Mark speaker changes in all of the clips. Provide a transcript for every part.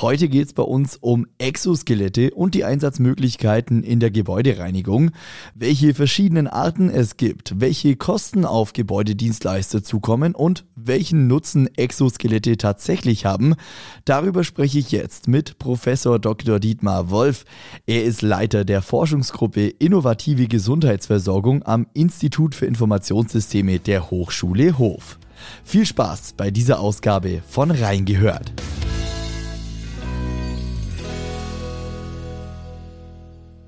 Speaker 1: Heute geht es bei uns um Exoskelette und die Einsatzmöglichkeiten in der Gebäudereinigung, welche verschiedenen Arten es gibt, welche Kosten auf Gebäudedienstleister zukommen und welchen Nutzen Exoskelette tatsächlich haben. Darüber spreche ich jetzt mit Professor Dr. Dietmar Wolf. Er ist Leiter der Forschungsgruppe Innovative Gesundheitsversorgung am Institut für Informationssysteme der Hochschule Hof. Viel Spaß bei dieser Ausgabe von Reingehört.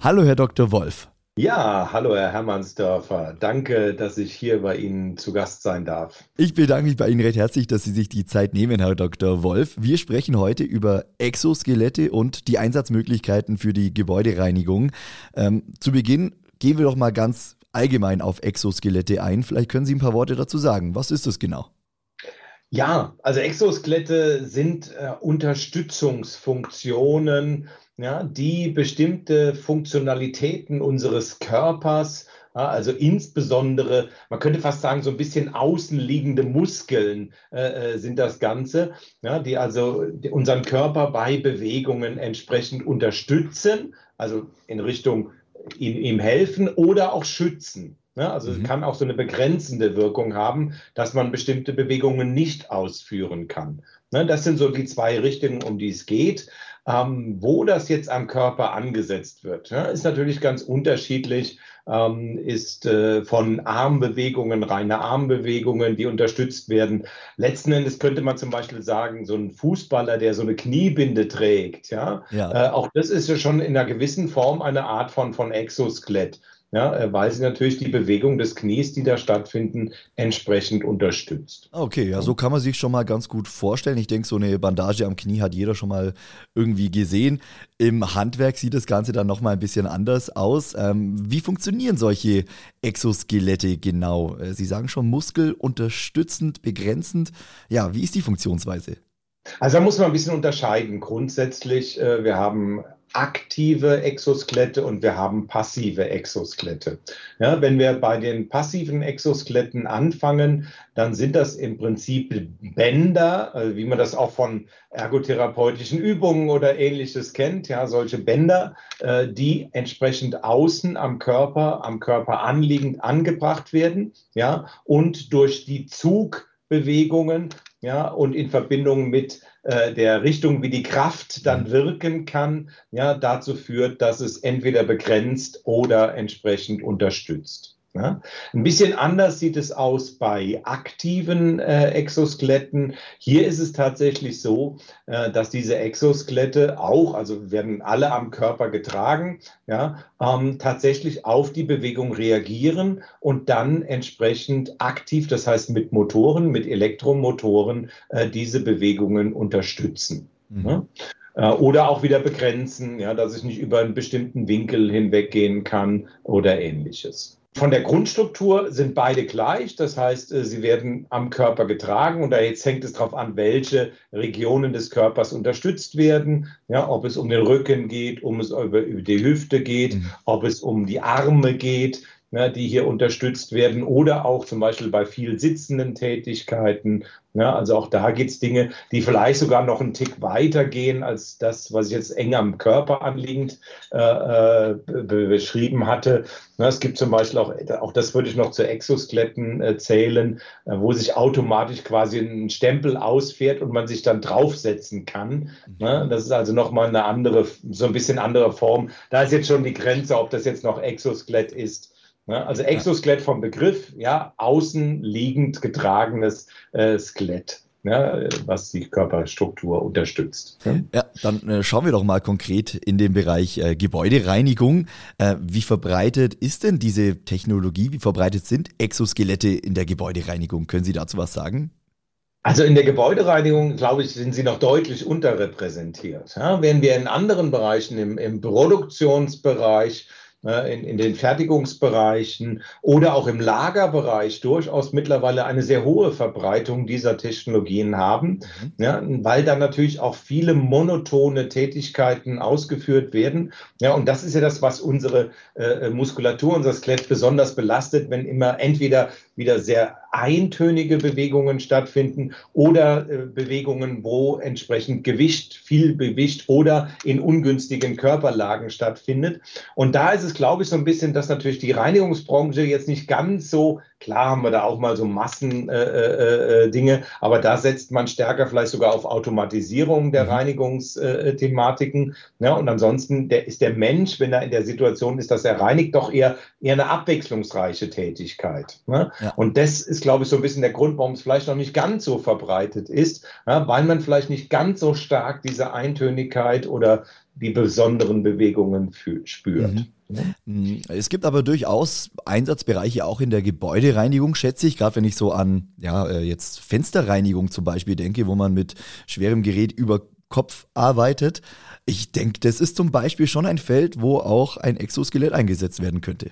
Speaker 1: Hallo, Herr Dr. Wolf.
Speaker 2: Ja, hallo Herr Hermannsdörfer. Danke, dass ich hier bei Ihnen zu Gast sein darf.
Speaker 1: Ich bedanke mich bei Ihnen recht herzlich, dass Sie sich die Zeit nehmen, Herr Dr. Wolf. Wir sprechen heute über Exoskelette und die Einsatzmöglichkeiten für die Gebäudereinigung. Ähm, zu Beginn gehen wir doch mal ganz allgemein auf Exoskelette ein. Vielleicht können Sie ein paar Worte dazu sagen. Was ist das genau?
Speaker 2: Ja, also Exoskelette sind äh, Unterstützungsfunktionen ja, die bestimmte Funktionalitäten unseres Körpers, also insbesondere, man könnte fast sagen, so ein bisschen außenliegende Muskeln äh, äh sind das Ganze, ja, die also unseren Körper bei Bewegungen entsprechend unterstützen, also in Richtung ihm, ihm helfen oder auch schützen. Ja, also mhm. kann auch so eine begrenzende Wirkung haben, dass man bestimmte Bewegungen nicht ausführen kann. Ne, das sind so die zwei Richtungen, um die es geht. Ähm, wo das jetzt am Körper angesetzt wird, ja, ist natürlich ganz unterschiedlich. Ähm, ist äh, von Armbewegungen, reine Armbewegungen, die unterstützt werden. Letzten Endes könnte man zum Beispiel sagen, so ein Fußballer, der so eine Kniebinde trägt, ja, ja. Äh, auch das ist ja schon in einer gewissen Form eine Art von, von Exoskelett ja, äh, weil sie natürlich die Bewegung des Knies, die da stattfinden, entsprechend unterstützt.
Speaker 1: Okay, ja, so kann man sich schon mal ganz gut vorstellen. Ich denke, so eine Bandage am Knie hat jeder schon mal irgendwie gesehen. Im Handwerk sieht das Ganze dann nochmal ein bisschen anders aus. Ähm, wie funktionieren solche Exoskelette genau? Äh, sie sagen schon muskelunterstützend, begrenzend. Ja, wie ist die Funktionsweise?
Speaker 2: Also da muss man ein bisschen unterscheiden. Grundsätzlich, äh, wir haben aktive Exoskelette und wir haben passive Exoskelette. Ja, wenn wir bei den passiven Exoskeletten anfangen, dann sind das im Prinzip Bänder, also wie man das auch von ergotherapeutischen Übungen oder ähnliches kennt, ja, solche Bänder, äh, die entsprechend außen am Körper, am Körper anliegend angebracht werden, ja, und durch die Zugbewegungen ja, und in Verbindung mit äh, der Richtung, wie die Kraft dann mhm. wirken kann, ja, dazu führt, dass es entweder begrenzt oder entsprechend unterstützt. Ja, ein bisschen anders sieht es aus bei aktiven äh, Exoskeletten. Hier ist es tatsächlich so, äh, dass diese Exoskelette auch, also werden alle am Körper getragen, ja, ähm, tatsächlich auf die Bewegung reagieren und dann entsprechend aktiv, das heißt mit Motoren, mit Elektromotoren, äh, diese Bewegungen unterstützen. Mhm. Ja äh, oder auch wieder begrenzen, ja, dass ich nicht über einen bestimmten Winkel hinweggehen kann oder ähnliches. Von der Grundstruktur sind beide gleich, das heißt, äh, sie werden am Körper getragen. Und da jetzt hängt es darauf an, welche Regionen des Körpers unterstützt werden, ja, ob es um den Rücken geht, um es über, über die Hüfte geht, mhm. ob es um die Arme geht, ne, die hier unterstützt werden oder auch zum Beispiel bei viel sitzenden Tätigkeiten. Ne, also auch da gibt es Dinge, die vielleicht sogar noch einen Tick weiter gehen als das, was ich jetzt eng am Körper anliegend äh, äh, beschrieben hatte. Ne, es gibt zum Beispiel auch, auch das würde ich noch zu Exoskeletten äh, zählen, äh, wo sich automatisch quasi ein Stempel ausfährt und man sich dann draufsetzen kann. Ne, das ist also nochmal eine andere, so ein bisschen andere Form. Da ist jetzt schon die Grenze, ob das jetzt noch Exoskelett ist? Also Exoskelett vom Begriff, ja, außen liegend getragenes äh, Skelett. Ja, was die Körperstruktur unterstützt.
Speaker 1: Ja, ja dann äh, schauen wir doch mal konkret in den Bereich äh, Gebäudereinigung. Äh, wie verbreitet ist denn diese Technologie? Wie verbreitet sind Exoskelette in der Gebäudereinigung? Können Sie dazu was sagen?
Speaker 2: Also in der Gebäudereinigung, glaube ich, sind sie noch deutlich unterrepräsentiert. Ja, während wir in anderen Bereichen, im, im Produktionsbereich, in, in den Fertigungsbereichen oder auch im Lagerbereich durchaus mittlerweile eine sehr hohe Verbreitung dieser Technologien haben, mhm. ja, weil dann natürlich auch viele monotone Tätigkeiten ausgeführt werden. Ja, und das ist ja das, was unsere äh, Muskulatur, unser Skelett besonders belastet, wenn immer entweder wieder sehr eintönige Bewegungen stattfinden oder äh, Bewegungen, wo entsprechend Gewicht, viel Gewicht oder in ungünstigen Körperlagen stattfindet. Und da ist es, glaube ich, so ein bisschen, dass natürlich die Reinigungsbranche jetzt nicht ganz so Klar haben wir da auch mal so Massen-Dinge, äh, äh, äh aber da setzt man stärker vielleicht sogar auf Automatisierung der mhm. Reinigungsthematiken. Ja, und ansonsten der, ist der Mensch, wenn er in der Situation ist, dass er reinigt, doch eher, eher eine abwechslungsreiche Tätigkeit. Ne? Ja. Und das ist, glaube ich, so ein bisschen der Grund, warum es vielleicht noch nicht ganz so verbreitet ist, ja, weil man vielleicht nicht ganz so stark diese Eintönigkeit oder die besonderen Bewegungen spürt. Mhm.
Speaker 1: Mhm. Es gibt aber durchaus Einsatzbereiche auch in der Gebäudereinigung, schätze ich, gerade wenn ich so an ja, äh, jetzt Fensterreinigung zum Beispiel denke, wo man mit schwerem Gerät über Kopf arbeitet. Ich denke, das ist zum Beispiel schon ein Feld, wo auch ein Exoskelett eingesetzt werden könnte.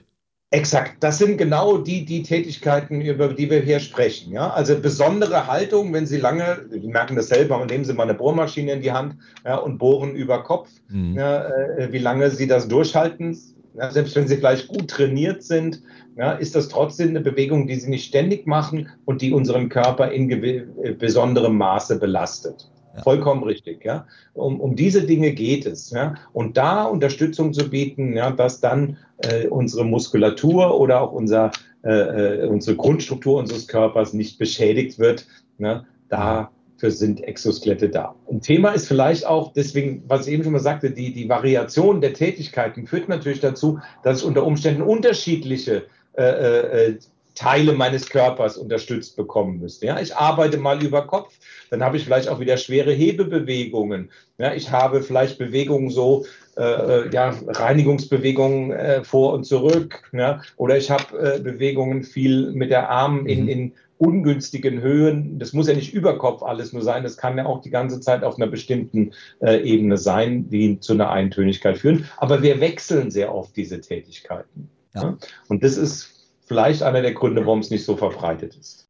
Speaker 2: Exakt, das sind genau die, die Tätigkeiten, über die wir hier sprechen. Ja? Also besondere Haltung, wenn Sie lange, Sie merken das selber, nehmen Sie mal eine Bohrmaschine in die Hand ja, und bohren über Kopf, mhm. ja, äh, wie lange Sie das durchhalten, ja, selbst wenn sie vielleicht gut trainiert sind, ja, ist das trotzdem eine Bewegung, die sie nicht ständig machen und die unseren Körper in äh, besonderem Maße belastet. Ja. Vollkommen richtig, ja. Um, um diese Dinge geht es, ja. Und da Unterstützung zu bieten, ja, dass dann äh, unsere Muskulatur oder auch unser, äh, äh unsere Grundstruktur unseres Körpers nicht beschädigt wird, ne, da für sind Exoskelette da. Ein Thema ist vielleicht auch, deswegen, was ich eben schon mal sagte, die, die Variation der Tätigkeiten führt natürlich dazu, dass ich unter Umständen unterschiedliche äh, äh, Teile meines Körpers unterstützt bekommen müsste. Ja, ich arbeite mal über Kopf, dann habe ich vielleicht auch wieder schwere Hebebewegungen. Ja, ich habe vielleicht Bewegungen so, äh, ja, Reinigungsbewegungen äh, vor und zurück. Ja, oder ich habe äh, Bewegungen viel mit der Arm in, mhm. in ungünstigen Höhen. Das muss ja nicht über Kopf alles nur sein, das kann ja auch die ganze Zeit auf einer bestimmten äh, Ebene sein, die zu einer Eintönigkeit führen. Aber wir wechseln sehr oft diese Tätigkeiten. Ja? Und das ist vielleicht einer der Gründe, warum es nicht so verbreitet ist.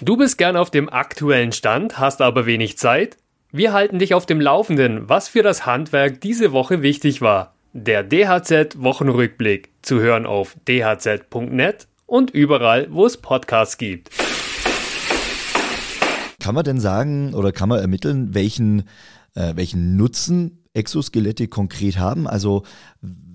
Speaker 3: Du bist gern auf dem aktuellen Stand, hast aber wenig Zeit? Wir halten dich auf dem Laufenden, was für das Handwerk diese Woche wichtig war. Der DHZ Wochenrückblick zu hören auf dhz.net und überall, wo es Podcasts gibt.
Speaker 1: Kann man denn sagen oder kann man ermitteln, welchen, äh, welchen Nutzen Exoskelette konkret haben? Also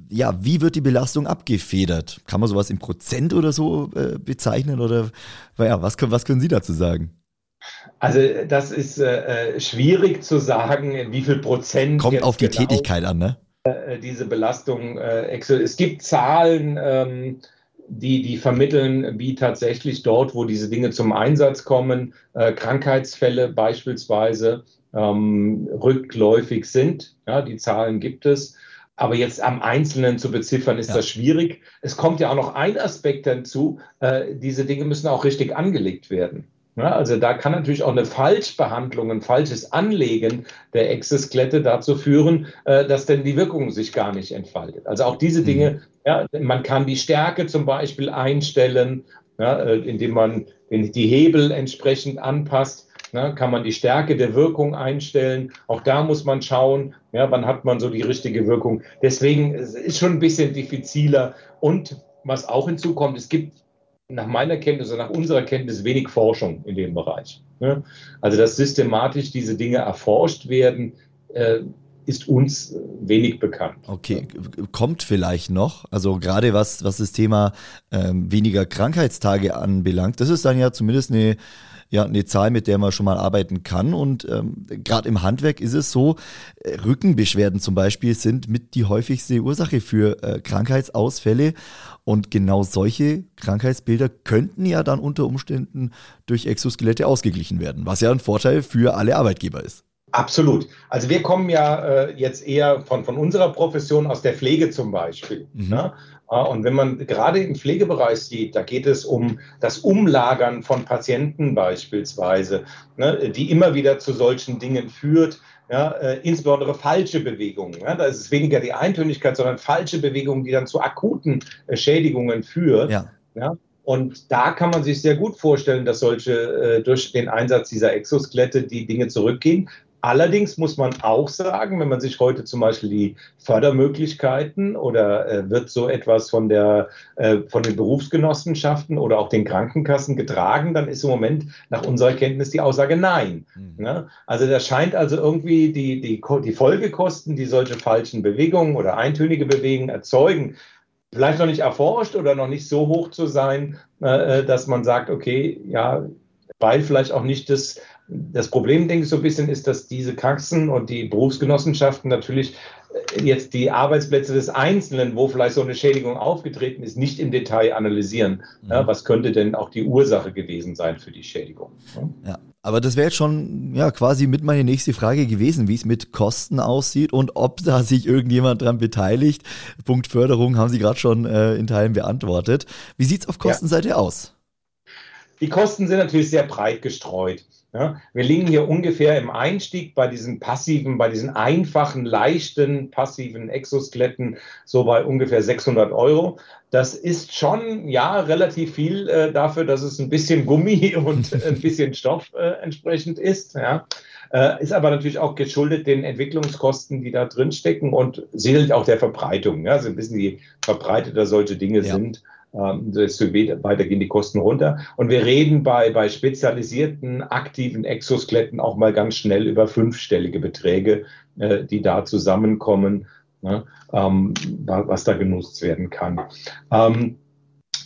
Speaker 1: ja, wie wird die Belastung abgefedert? Kann man sowas in Prozent oder so äh, bezeichnen? Oder ja, was, was können Sie dazu sagen?
Speaker 2: Also das ist äh, äh schwierig zu sagen, wie viel Prozent.
Speaker 1: Kommt auf die genau, Tätigkeit an, ne?
Speaker 2: Äh, diese Belastung. Äh, es gibt Zahlen. Ähm, die, die vermitteln, wie tatsächlich dort, wo diese Dinge zum Einsatz kommen, äh, Krankheitsfälle beispielsweise ähm, rückläufig sind. Ja, die Zahlen gibt es. Aber jetzt am Einzelnen zu beziffern, ist ja. das schwierig. Es kommt ja auch noch ein Aspekt dazu, äh, diese Dinge müssen auch richtig angelegt werden. Ja, also da kann natürlich auch eine Falschbehandlung, ein falsches Anlegen der Exoskelette dazu führen, äh, dass denn die Wirkung sich gar nicht entfaltet. Also auch diese Dinge, mhm. ja, man kann die Stärke zum Beispiel einstellen, äh, indem man die Hebel entsprechend anpasst. Ja, kann man die Stärke der Wirkung einstellen. Auch da muss man schauen, ja, wann hat man so die richtige Wirkung. Deswegen ist es schon ein bisschen diffiziler. Und was auch hinzukommt, es gibt nach meiner Kenntnis oder nach unserer Kenntnis wenig Forschung in dem Bereich. Ne? Also, dass systematisch diese Dinge erforscht werden, äh, ist uns wenig bekannt.
Speaker 1: Okay, kommt vielleicht noch. Also gerade was, was das Thema ähm, weniger Krankheitstage anbelangt, das ist dann ja zumindest eine ja eine Zahl, mit der man schon mal arbeiten kann. Und ähm, gerade im Handwerk ist es so, äh, Rückenbeschwerden zum Beispiel sind mit die häufigste Ursache für äh, Krankheitsausfälle. Und genau solche Krankheitsbilder könnten ja dann unter Umständen durch Exoskelette ausgeglichen werden, was ja ein Vorteil für alle Arbeitgeber ist.
Speaker 2: Absolut. Also wir kommen ja äh, jetzt eher von, von unserer Profession aus der Pflege zum Beispiel. Mhm. Ne? Und wenn man gerade im Pflegebereich sieht, da geht es um das Umlagern von Patienten beispielsweise, ne, die immer wieder zu solchen Dingen führt. ja, äh, insbesondere falsche Bewegungen. Ja, da ist es weniger die Eintönigkeit, sondern falsche Bewegungen, die dann zu akuten äh, Schädigungen führen. Ja. ja. Und da kann man sich sehr gut vorstellen, dass solche äh, durch den Einsatz dieser Exoskelette die Dinge zurückgehen. Allerdings muss man auch sagen, wenn man sich heute zum Beispiel die Fördermöglichkeiten oder äh, wird so etwas von, der, äh, von den Berufsgenossenschaften oder auch den Krankenkassen getragen, dann ist im Moment nach unserer Kenntnis die Aussage nein. Mhm. Ne? Also da scheint also irgendwie die, die, die Folgekosten, die solche falschen Bewegungen oder eintönige Bewegungen erzeugen, vielleicht noch nicht erforscht oder noch nicht so hoch zu sein, äh, dass man sagt, okay, ja, weil vielleicht auch nicht das das Problem, denke ich, so ein bisschen ist, dass diese Kassen und die Berufsgenossenschaften natürlich äh, jetzt die Arbeitsplätze des Einzelnen, wo vielleicht so eine Schädigung aufgetreten ist, nicht im Detail analysieren. Mhm. Ja, was könnte denn auch die Ursache gewesen sein für die Schädigung?
Speaker 1: Ja. Aber das wäre jetzt schon ja, quasi mit meine nächste Frage gewesen, wie es mit Kosten aussieht und ob da sich irgendjemand dran beteiligt. Punkt Förderung haben Sie gerade schon äh, in Teilen beantwortet. Wie sieht es auf Kostenseite ja. aus?
Speaker 2: Die Kosten sind natürlich sehr breit gestreut. Ja, wir liegen hier ungefähr im Einstieg bei diesen passiven, bei diesen einfachen, leichten, passiven Exoskeletten so bei ungefähr 600 Euro. Das ist schon, ja, relativ viel äh, dafür, dass es ein bisschen Gummi und ein bisschen Stoff äh, entsprechend ist. Ja. Äh, ist aber natürlich auch geschuldet den Entwicklungskosten, die da drin stecken und sicherlich auch der Verbreitung. Ja. Also ein bisschen je verbreiteter solche Dinge ja. sind, ähm, desto weiter gehen die Kosten runter. Und wir reden bei, bei spezialisierten aktiven Exoskeletten auch mal ganz schnell über fünfstellige Beträge, äh, die da zusammenkommen, ne, ähm, was da genutzt werden kann. Ähm,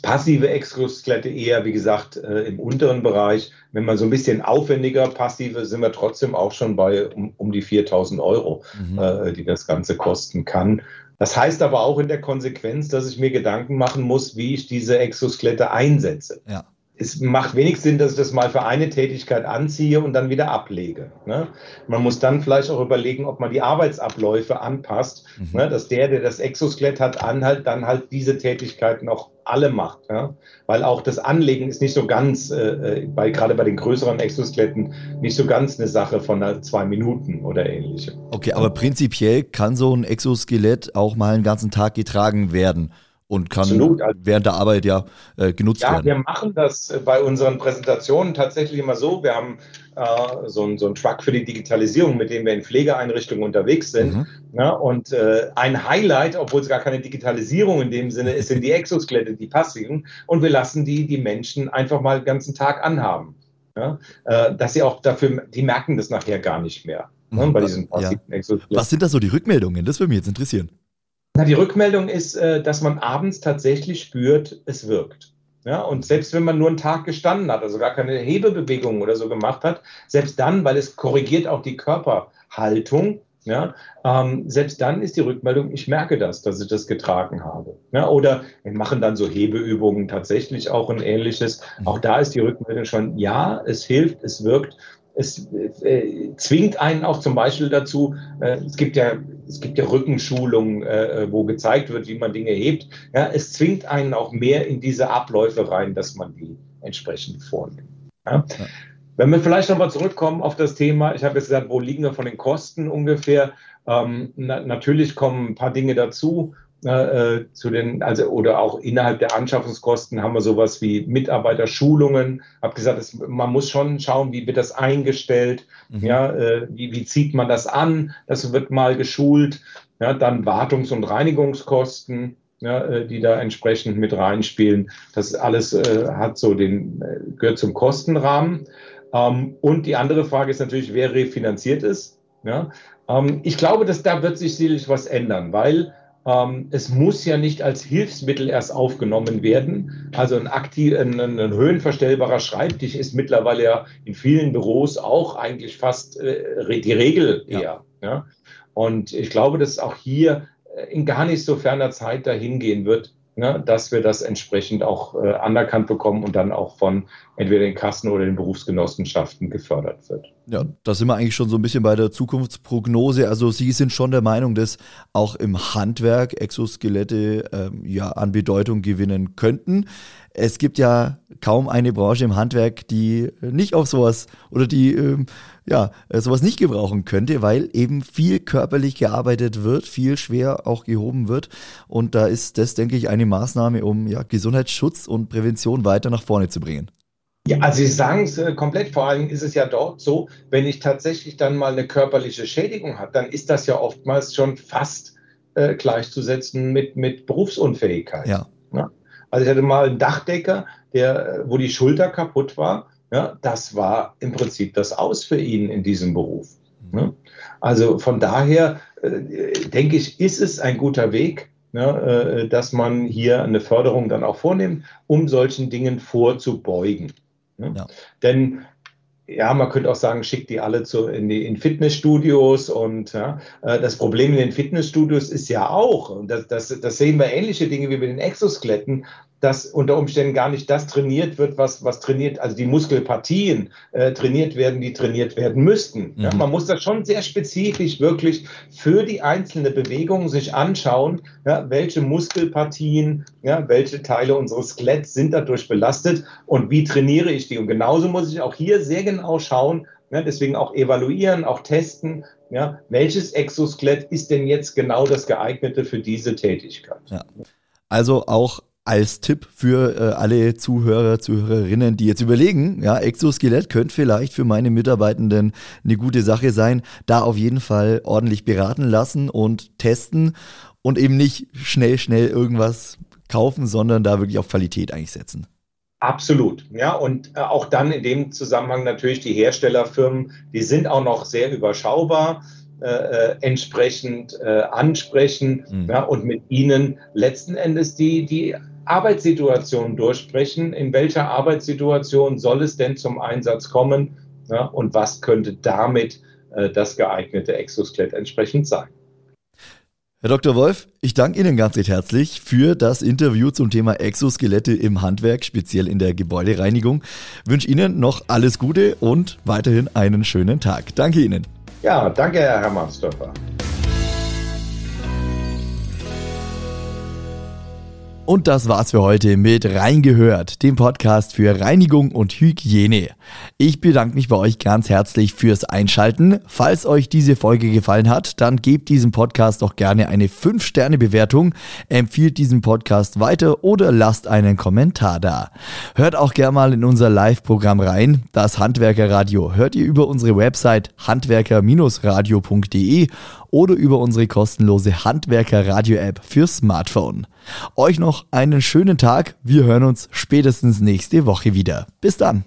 Speaker 2: passive Exoskelette eher, wie gesagt, äh, im unteren Bereich. Wenn man so ein bisschen aufwendiger passive, sind wir trotzdem auch schon bei um, um die 4000 Euro, mhm. äh, die das Ganze kosten kann. Das heißt aber auch in der Konsequenz, dass ich mir Gedanken machen muss, wie ich diese Exoskelette einsetze. Ja. Es macht wenig Sinn, dass ich das mal für eine Tätigkeit anziehe und dann wieder ablege. Ne? Man muss dann vielleicht auch überlegen, ob man die Arbeitsabläufe anpasst, mhm. ne? dass der, der das Exoskelett hat, anhalt, dann halt diese Tätigkeiten auch alle macht. Ja? Weil auch das Anlegen ist nicht so ganz, äh, äh, bei, gerade bei den größeren Exoskeletten, nicht so ganz eine Sache von zwei Minuten oder ähnlichem.
Speaker 1: Okay, aber prinzipiell kann so ein Exoskelett auch mal einen ganzen Tag getragen werden und kann Absolut. Also während der Arbeit ja äh, genutzt ja, werden.
Speaker 2: Ja, wir machen das äh, bei unseren Präsentationen tatsächlich immer so. Wir haben äh, so, ein, so einen Truck für die Digitalisierung, mit dem wir in Pflegeeinrichtungen unterwegs sind. Mhm. Ja, und äh, ein Highlight, obwohl es gar keine Digitalisierung in dem Sinne ist, sind die Exoskelette, die passiven. Und wir lassen die, die Menschen einfach mal den ganzen Tag anhaben. Ja, äh, dass sie auch dafür, die merken das nachher gar nicht mehr.
Speaker 1: Ne, mhm. bei diesen passiven ja. Was sind da so die Rückmeldungen? Das würde mich jetzt interessieren.
Speaker 2: Na, die Rückmeldung ist, äh, dass man abends tatsächlich spürt, es wirkt. Ja, und selbst wenn man nur einen Tag gestanden hat, also gar keine Hebebewegung oder so gemacht hat, selbst dann, weil es korrigiert auch die Körperhaltung, ja, ähm, selbst dann ist die Rückmeldung, ich merke das, dass ich das getragen habe. Ja, oder wir machen dann so Hebeübungen tatsächlich auch ein ähnliches. Auch da ist die Rückmeldung schon, ja, es hilft, es wirkt es äh, zwingt einen auch zum Beispiel dazu, äh, es gibt ja, es gibt ja Rückenschulungen, äh, wo gezeigt wird, wie man Dinge hebt. Ja, es zwingt einen auch mehr in diese Abläufe rein, dass man die entsprechend vornimmt. Ja? Ja. Wenn wir vielleicht nochmal zurückkommen auf das Thema, ich habe jetzt gesagt, wo liegen wir von den Kosten ungefähr? Ähm, na, natürlich kommen ein paar Dinge dazu. Äh, zu den, also oder auch innerhalb der Anschaffungskosten haben wir sowas wie Mitarbeiterschulungen. Hab gesagt, es, man muss schon schauen, wie wird das eingestellt, mhm. ja, äh, wie, wie zieht man das an, das wird mal geschult, ja, dann Wartungs- und Reinigungskosten, ja, äh, die da entsprechend mit reinspielen. Das alles hat so den, gehört zum Kostenrahmen. Ähm, und die andere Frage ist natürlich, wer refinanziert ist. Ja? Ähm, ich glaube, dass da wird sich sicherlich was ändern, weil ähm, es muss ja nicht als Hilfsmittel erst aufgenommen werden. Also ein, aktiv, ein, ein, höhenverstellbarer Schreibtisch ist mittlerweile ja in vielen Büros auch eigentlich fast äh, die Regel eher. Ja. ja. Und ich glaube, dass auch hier äh, in gar nicht so ferner Zeit dahin gehen wird, ne, dass wir das entsprechend auch äh, anerkannt bekommen und dann auch von entweder den Kassen oder den Berufsgenossenschaften gefördert wird.
Speaker 1: Ja, da sind wir eigentlich schon so ein bisschen bei der Zukunftsprognose. Also Sie sind schon der Meinung, dass auch im Handwerk Exoskelette ähm, ja an Bedeutung gewinnen könnten. es gibt ja kaum eine Branche im Handwerk, die nicht auf sowas oder die ähm, ja, sowas nicht gebrauchen könnte, weil eben viel körperlich gearbeitet wird, viel schwer auch gehoben wird. Und da ist das, denke ich, eine Maßnahme, um ja, Gesundheitsschutz und Prävention weiter nach vorne zu bringen.
Speaker 2: Ja, also Sie sagen es äh, komplett. Vor allem ist es ja dort so, wenn ich tatsächlich dann mal eine körperliche Schädigung habe, dann ist das ja oftmals schon fast äh, gleichzusetzen mit, mit Berufsunfähigkeit. Ja. ja. Also ich hatte mal einen Dachdecker, der, äh, wo die Schulter kaputt war. Ja, das war im Prinzip das Aus für ihn in diesem Beruf. Ne? Also von daher äh, denke ich, ist es ein guter Weg, ne, äh, dass man hier eine Förderung dann auch vornimmt, um solchen Dingen vorzubeugen. Ne? Ja. Denn ja, man könnte auch sagen, schickt die alle zu, in die in Fitnessstudios und ja, äh, das Problem in den Fitnessstudios ist ja auch, und das, das, das sehen wir ähnliche Dinge wie bei den Exoskeletten, dass unter Umständen gar nicht das trainiert wird, was, was trainiert, also die Muskelpartien äh, trainiert werden, die trainiert werden müssten. Mhm. Ja, man muss das schon sehr spezifisch wirklich für die einzelne Bewegung sich anschauen, ja, welche Muskelpartien, ja, welche Teile unseres Skeletts sind dadurch belastet und wie trainiere ich die. Und genauso muss ich auch hier sehr genau schauen, ja, deswegen auch evaluieren, auch testen, ja, welches Exoskelett ist denn jetzt genau das geeignete für diese Tätigkeit. Ja.
Speaker 1: Also auch als Tipp für äh, alle Zuhörer, Zuhörerinnen, die jetzt überlegen, ja, Exoskelett könnte vielleicht für meine Mitarbeitenden eine gute Sache sein, da auf jeden Fall ordentlich beraten lassen und testen und eben nicht schnell, schnell irgendwas kaufen, sondern da wirklich auf Qualität eigentlich setzen.
Speaker 2: Absolut, ja, und äh, auch dann in dem Zusammenhang natürlich die Herstellerfirmen, die sind auch noch sehr überschaubar. Äh, äh, entsprechend äh, ansprechen mhm. ja, und mit ihnen letzten Endes die, die Arbeitssituation durchsprechen. In welcher Arbeitssituation soll es denn zum Einsatz kommen ja, und was könnte damit äh, das geeignete Exoskelett entsprechend sein?
Speaker 1: Herr Dr. Wolf, ich danke Ihnen ganz recht herzlich für das Interview zum Thema Exoskelette im Handwerk, speziell in der Gebäudereinigung. Ich wünsche Ihnen noch alles Gute und weiterhin einen schönen Tag. Danke Ihnen.
Speaker 2: Ja, danke, Herr Hermannsdorfer.
Speaker 1: Und das war's für heute mit Reingehört, dem Podcast für Reinigung und Hygiene. Ich bedanke mich bei euch ganz herzlich fürs Einschalten. Falls euch diese Folge gefallen hat, dann gebt diesem Podcast doch gerne eine 5-Sterne-Bewertung, empfiehlt diesen Podcast weiter oder lasst einen Kommentar da. Hört auch gerne mal in unser Live-Programm rein. Das Handwerkerradio hört ihr über unsere Website handwerker-radio.de oder über unsere kostenlose Handwerker-Radio-App für Smartphone. Euch noch einen schönen Tag. Wir hören uns spätestens nächste Woche wieder. Bis dann.